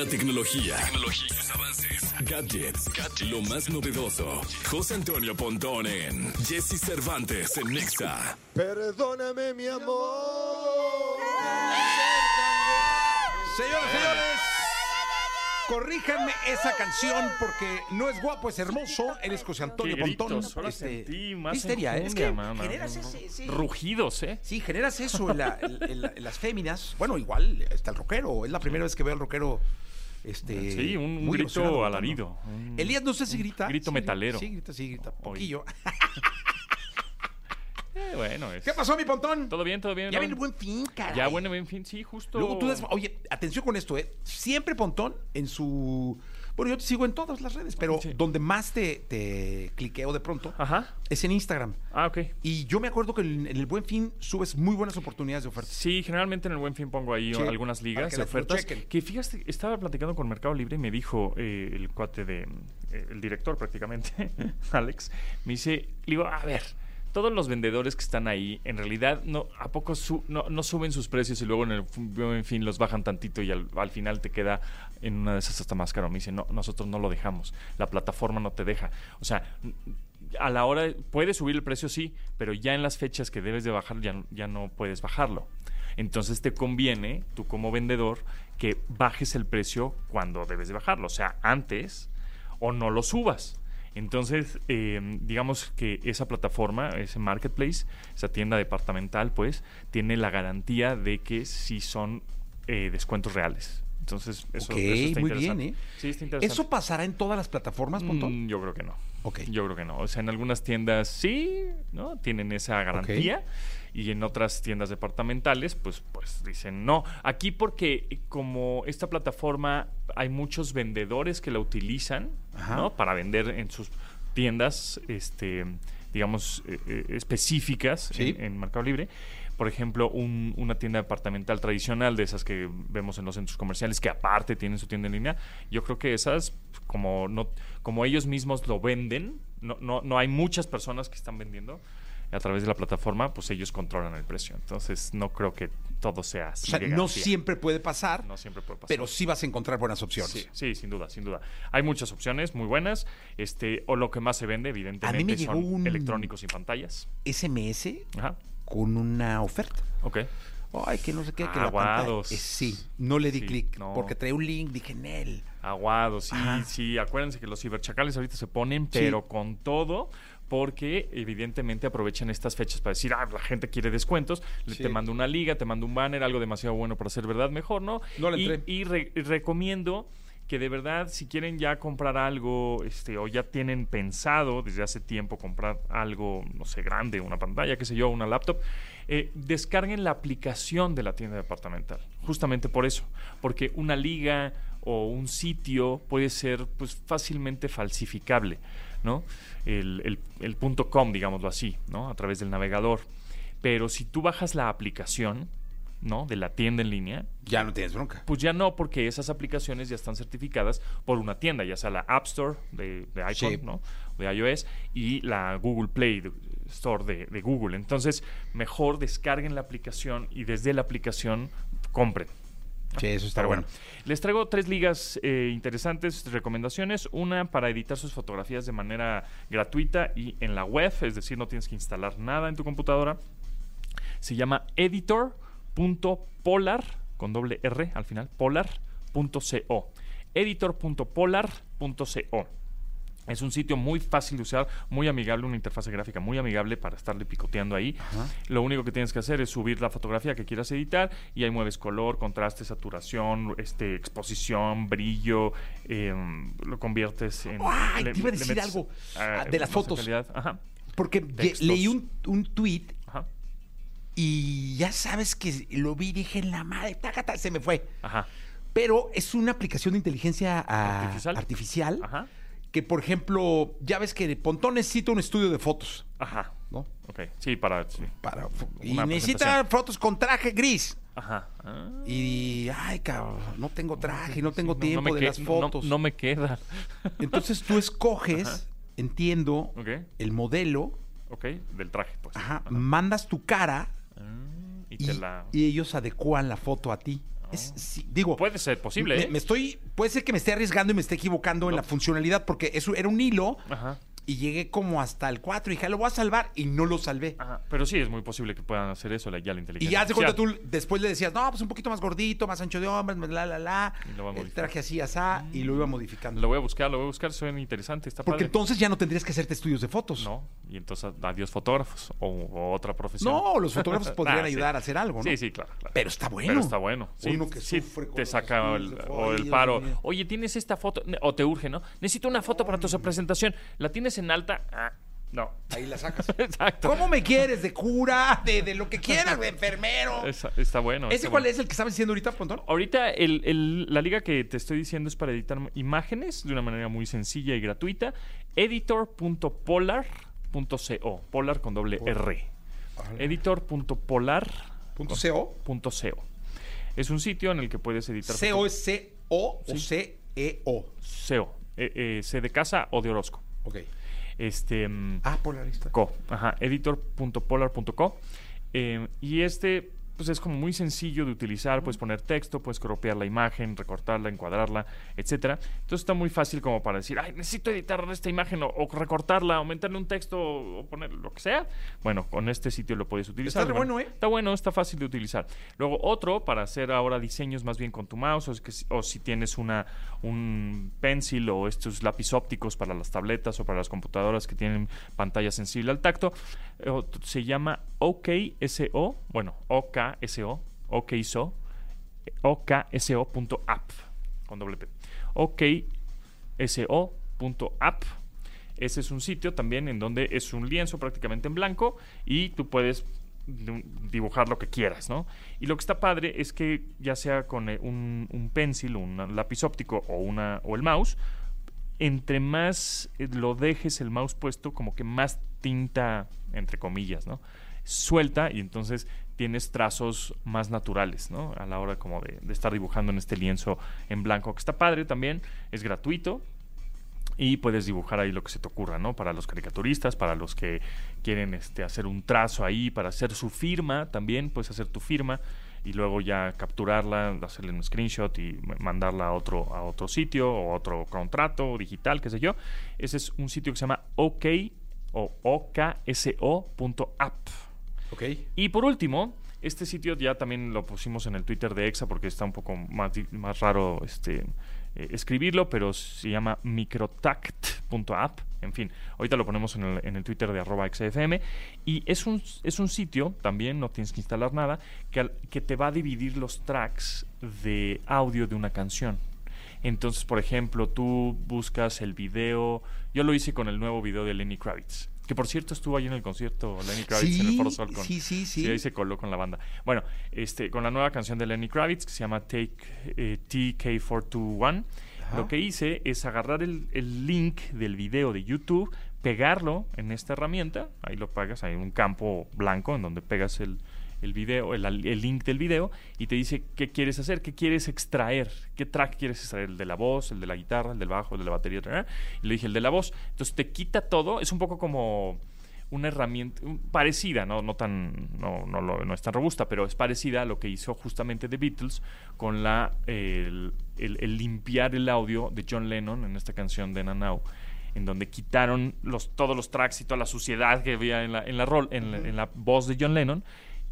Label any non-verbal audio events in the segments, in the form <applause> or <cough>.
La tecnología, tecnología sus avances, gadgets, lo más novedoso. José Antonio Pontón en Jesse Cervantes en Nexa. Perdóname, mi amor. Señoras, señores, corríjanme esa canción porque no es guapo, es hermoso. Eres José Antonio Qué gritos, Pontón. Este, sentí más histeria, ¿eh? es enjundia, que generas ese, ese- Rugidos, ¿eh? Sí, generas eso en, la- en- en la- en las féminas. Bueno, igual está el rockero. Es la primera vez que veo al rockero. Este, Sí, un, un grito alarido. un- Elías, no sé si grita. grito Sí, metalero. Sí, grita, sí, grita. Poquillo. <laughs> Eh, bueno, es... ¿Qué pasó, mi pontón? ¿Todo bien, todo bien? Ya ¿no? viene el buen fin, caray. Ya, bueno, en fin, sí, justo. Luego tú des- Oye, atención con esto, ¿eh? Siempre Pontón en su. Bueno, yo te sigo en todas las redes, pero Sí. donde más te, te cliqueo de pronto Ajá. es en Instagram. Ah, ok. Y yo me acuerdo que en, en el Buen Fin subes muy buenas oportunidades de ofertas. Sí, generalmente en el Buen Fin pongo ahí Sí, algunas ligas de ofertas. Que fíjate, estaba platicando con Mercado Libre y me dijo eh, el cuate de. eh, el director prácticamente, <laughs> Alex, me dice, le digo, a ver. Todos los vendedores que están ahí, en realidad, no, ¿a poco no, suben sus precios y luego en el fin los bajan tantito y al, al final te queda en una de esas hasta más caro? Me dice, no, nosotros no lo dejamos. La plataforma no te deja. O sea, a la hora puedes subir el precio sí, pero ya en las fechas que debes de bajar ya, ya no puedes bajarlo. Entonces te conviene, tú como vendedor, que bajes el precio cuando debes de bajarlo, o sea, antes o no lo subas. Entonces, eh, digamos que esa plataforma, ese marketplace, esa tienda departamental, pues, tiene la garantía de que sí son eh, descuentos reales. Entonces, eso, Ok, eso está muy interesante. bien, ¿eh? Sí, está interesante. ¿Eso pasará en todas las plataformas, Pontón? Mm, yo creo que no. Ok. Yo creo que no. O sea, en algunas tiendas sí, ¿no? Tienen esa garantía. Y en otras tiendas departamentales, pues, pues dicen no. Aquí porque eh, como esta plataforma hay muchos vendedores que la utilizan, Ajá. ¿no? Para vender en sus tiendas, este, digamos, eh, eh, específicas Sí. en, en Mercado Libre. Por ejemplo, un- una tienda departamental tradicional de esas que vemos en los centros comerciales, que aparte tienen su tienda en línea, yo creo que esas, como no, como ellos mismos lo venden, no, no, no hay muchas personas que están vendiendo a través de la plataforma, pues ellos controlan el precio. Entonces, no creo que todo sea O así. sea, de no siempre puede pasar, No siempre puede pasar. pero sí vas a encontrar buenas opciones. Sí, sí, sin duda, sin duda. Hay muchas opciones muy buenas. Este, o lo que más se vende, evidentemente, llegó son un- electrónicos y pantallas. SMS Ajá. con una oferta. Ok. Ay, que no sé qué, que la Aguados. pantalla. Eh, sí, no le di Sí, clic no. porque trae un link, dije en él. Aguado, sí, Ajá. sí. Acuérdense que los ciberchacales ahorita se ponen, pero con todo, porque evidentemente aprovechan estas fechas para decir, ah, la gente quiere descuentos, Sí. te mando una liga, te mando un banner, algo demasiado bueno para ser verdad, mejor, ¿no? No le y, entré. y re- y recomiendo que de verdad, si quieren ya comprar algo, este, o ya tienen pensado desde hace tiempo comprar algo, no sé, grande, una pantalla, qué sé yo, una laptop, eh, descarguen la aplicación de la tienda departamental. Justamente por eso. Porque una liga o un sitio puede ser pues fácilmente falsificable, ¿no? El, el- el punto com, digámoslo así, ¿no? A través del navegador. Pero si tú bajas la aplicación, ¿no? De la tienda en línea, Ya no tienes bronca. pues ya no, porque esas aplicaciones ya están certificadas por una tienda, ya sea la App Store de, de iPhone, Sí. ¿no? De iOS y la Google Play de- Store de, de Google. Entonces, mejor descarguen la aplicación y desde la aplicación compren. Sí, eso está bueno, les traigo tres ligas eh, interesantes, recomendaciones. Una para editar sus fotografías de manera gratuita y en la web, es decir, no tienes que instalar nada en tu computadora. Se llama editor.polar, con doble R al final, polar.co. Editor.polar.co. Es un sitio muy fácil de usar, muy amigable, una interfaz gráfica muy amigable para estarle picoteando ahí. Lo único que tienes que hacer es subir la fotografía que quieras editar y ahí mueves color, contraste, saturación, este, exposición, brillo, em, lo conviertes en... Ay, le- te iba a decir metes, algo, ah, ah, de las fotos. Ajá, Porque Textos. leí un, un tweet ajá, y ya sabes que lo vi y dije, en la madre, tácata, se me fue. ajá, Pero es una aplicación de inteligencia ah, Artificial. artificial ajá, que, por ejemplo, ya ves que Pontón necesita un estudio de fotos, ajá. ¿no? Ok, sí, para... sí. Para, y necesita fotos con traje gris. Ajá. Ah. Y, ay, cabrón, no tengo traje, no tengo Sí, tiempo de que- las fotos. No, me queda. <laughs> Entonces tú escoges, Ajá. entiendo, el modelo, ok, del traje, pues. ajá, Ajá. mandas tu cara Ah, y y, te la... y ellos adecúan la foto a ti. Es- sí, digo, Puede ser posible, me, ¿eh? me estoy, puede ser que me esté arriesgando y me esté equivocando en la funcionalidad porque eso era un hilo Ajá. Y llegué como hasta el 4 y dije, "Ah, lo voy a salvar y no lo salvé. Ajá, pero sí es muy posible que puedan hacer eso la- ya la Y inteligencia. ya de cuenta tú después le decías, no, pues un poquito más gordito, más ancho de hombres, la, la, la. Y lo va El traje así, asá, y lo iba modificando. Lo voy a buscar, lo voy a buscar, suena interesante, está Porque padre. entonces ya no tendrías que hacerte estudios de fotos. No, y entonces adiós fotógrafos o, o otra profesión. No, los fotógrafos <laughs> podrían Ah, sí. ayudar a hacer algo, ¿no? Sí, sí, claro, claro. Pero está bueno. Pero está bueno. Sí, Uno que sí sufre te saca el, o el paro. Oye, tienes esta foto, o te urge, ¿no? Necesito una foto para tu presentación. ¿La tienes en alta? Ah, no. Ahí la <laughs> sacas. Exacto. ¿Cómo me quieres? ¿De cura? ¿De, de lo que quieras? ¿De enfermero? Esa- está bueno. ¿Ese está cuál bueno. es el que estabas diciendo ahorita, Pontón? Ahorita el- el- la liga que te estoy diciendo es para editar imágenes de una manera muy sencilla y gratuita. Editor.polar.co. Polar con doble R. Editor.polar.co. Punto .co. Es un sitio en el que puedes editar. ¿CO es C-O o Sí. C-E-O? SEO. Eh, eh, C de casa o de Orozco. Ok. Este. mm, Ah, polarista. co, ajá, editor.polar.co. Eh, y este, pues es como muy sencillo de utilizar. Puedes poner texto, puedes cropear la imagen, recortarla, encuadrarla, etcétera. Entonces está muy fácil como para decir, ay, necesito editar esta imagen o, o recortarla, aumentarle un texto o poner lo que sea. Bueno, con este sitio lo puedes utilizar. Está bueno, ¿eh? Está bueno, está fácil de utilizar. Luego otro para hacer ahora diseños más bien con tu mouse o, es que si- o si tienes una un pencil o estos lápiz ópticos para las tabletas o para las computadoras que tienen pantalla sensible al tacto, eh, se llama OKSO, bueno, OKSO, OKSO, OKSO.app con doble P. OKSO.app ese es un sitio también en donde es un lienzo prácticamente en blanco y tú puedes di- dibujar lo que quieras, ¿no? Y lo que está padre es que ya sea con eh, un, un pencil, un lápiz óptico o, una, o el mouse, entre más eh, lo dejes el mouse puesto, como que más tinta, entre comillas, ¿no? Suelta y entonces tienes trazos más naturales, ¿no? A la hora como de, estar dibujando en este lienzo en blanco, que está padre también, es gratuito, y puedes dibujar ahí lo que se te ocurra, ¿no? Para los caricaturistas, para los que quieren este, hacer un trazo ahí, para hacer su firma también, puedes hacer tu firma y luego ya capturarla, hacerle un screenshot y ma- mandarla a otro, a otro sitio o otro contrato digital, qué sé yo. Ese es un sitio que se llama OK o okso.app. Ok. Y por último, este sitio ya también lo pusimos en el Twitter de Exa porque está un poco más, más raro este, eh, escribirlo, pero se llama microtact.app. En fin, ahorita lo ponemos en el, en el Twitter de arroba XFM. Y es un, es un sitio, también no tienes que instalar nada, que, que te va a dividir los tracks de audio de una canción. Entonces, por ejemplo, tú buscas el video. Yo lo hice con el nuevo video de Lenny Kravitz. Que por cierto estuvo ahí en el concierto Lenny Kravitz en el Foro Sol con, sí, sí, sí. ahí se coló con la banda. Bueno, este, con la nueva canción de Lenny Kravitz que se llama Take eh, TK421, Ajá. lo que hice es agarrar el, el link del video de YouTube, pegarlo en esta herramienta, ahí lo pegas, hay un campo blanco en donde pegas el, el video, el, el link del video y te dice qué quieres hacer, qué quieres extraer, qué track quieres extraer, el de la voz, el de la guitarra, el del bajo, el de la batería, y le dije el de la voz. Entonces te quita todo, es un poco como una herramienta parecida, no, no tan, no, no, no es tan robusta, pero es parecida a lo que hizo justamente The Beatles con la el, el- el limpiar el audio de John Lennon en esta canción de Nanau, en donde quitaron los, todos los tracks y toda la suciedad que había en la, en la, rol, en, la, en la voz de John Lennon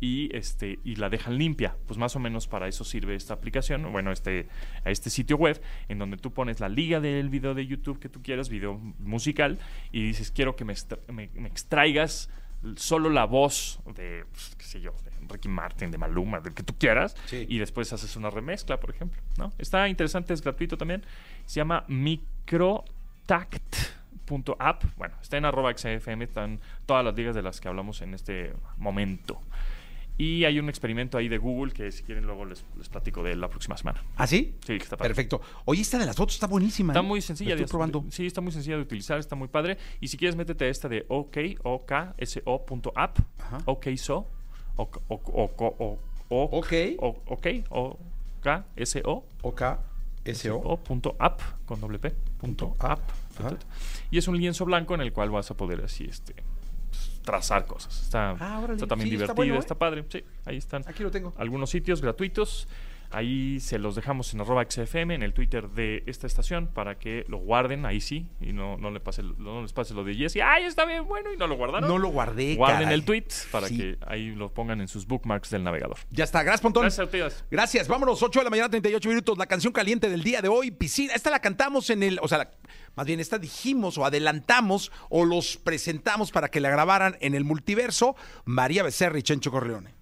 y este y la dejan limpia. Pues más o menos para eso sirve esta aplicación, bueno, este este sitio web en donde tú pones la liga del video de YouTube que tú quieras, video musical y dices, "Quiero que me, me- me extraigas solo la voz de pues, qué sé yo, de Ricky Martin, de Maluma, del que tú quieras Sí. y después haces una remezcla, por ejemplo, ¿no? Está interesante, es gratuito también. Se llama microtact.app. Bueno, está en arroba XFM, están todas las ligas de las que hablamos en este momento. Y hay un experimento ahí de Google que si quieren luego les, les platico de él la próxima semana. ¿Ah, sí? Sí, que está padre. Perfecto. Oye, esta de las fotos está buenísima. Está ¿eh? muy sencilla. La de Estoy probando. Sí, está muy sencilla de utilizar, está muy padre. Y si quieres, métete a esta de OK, okso.app, okso, o, o, o, o, o, Ok. o- ok, okso, OK, SO. o punto app con doble p punto app y es un lienzo blanco en el cual vas a poder así este pues, trazar cosas está, Ah, órale. está también Sí, está divertido bueno, ¿eh? está padre sí ahí están Aquí lo tengo. algunos sitios gratuitos Ahí se los dejamos en arroba XFM, en el Twitter de esta estación, para que lo guarden, ahí sí, y no, no, le pase, no les pase lo de Jesse. ¡Ay, está bien bueno! Y no lo guardaron. No lo guardé, Guarden caray. el tweet para Sí. que ahí lo pongan en sus bookmarks del navegador. Ya está, gracias, Pontón. Gracias a ustedes. Gracias, vámonos, 8 de la mañana, 38 minutos. La canción caliente del día de hoy, Piscina. Esta la cantamos en el, o sea, la- más bien, esta dijimos o adelantamos o los presentamos para que la grabaran en el multiverso María Becerra y Chencho Corleone.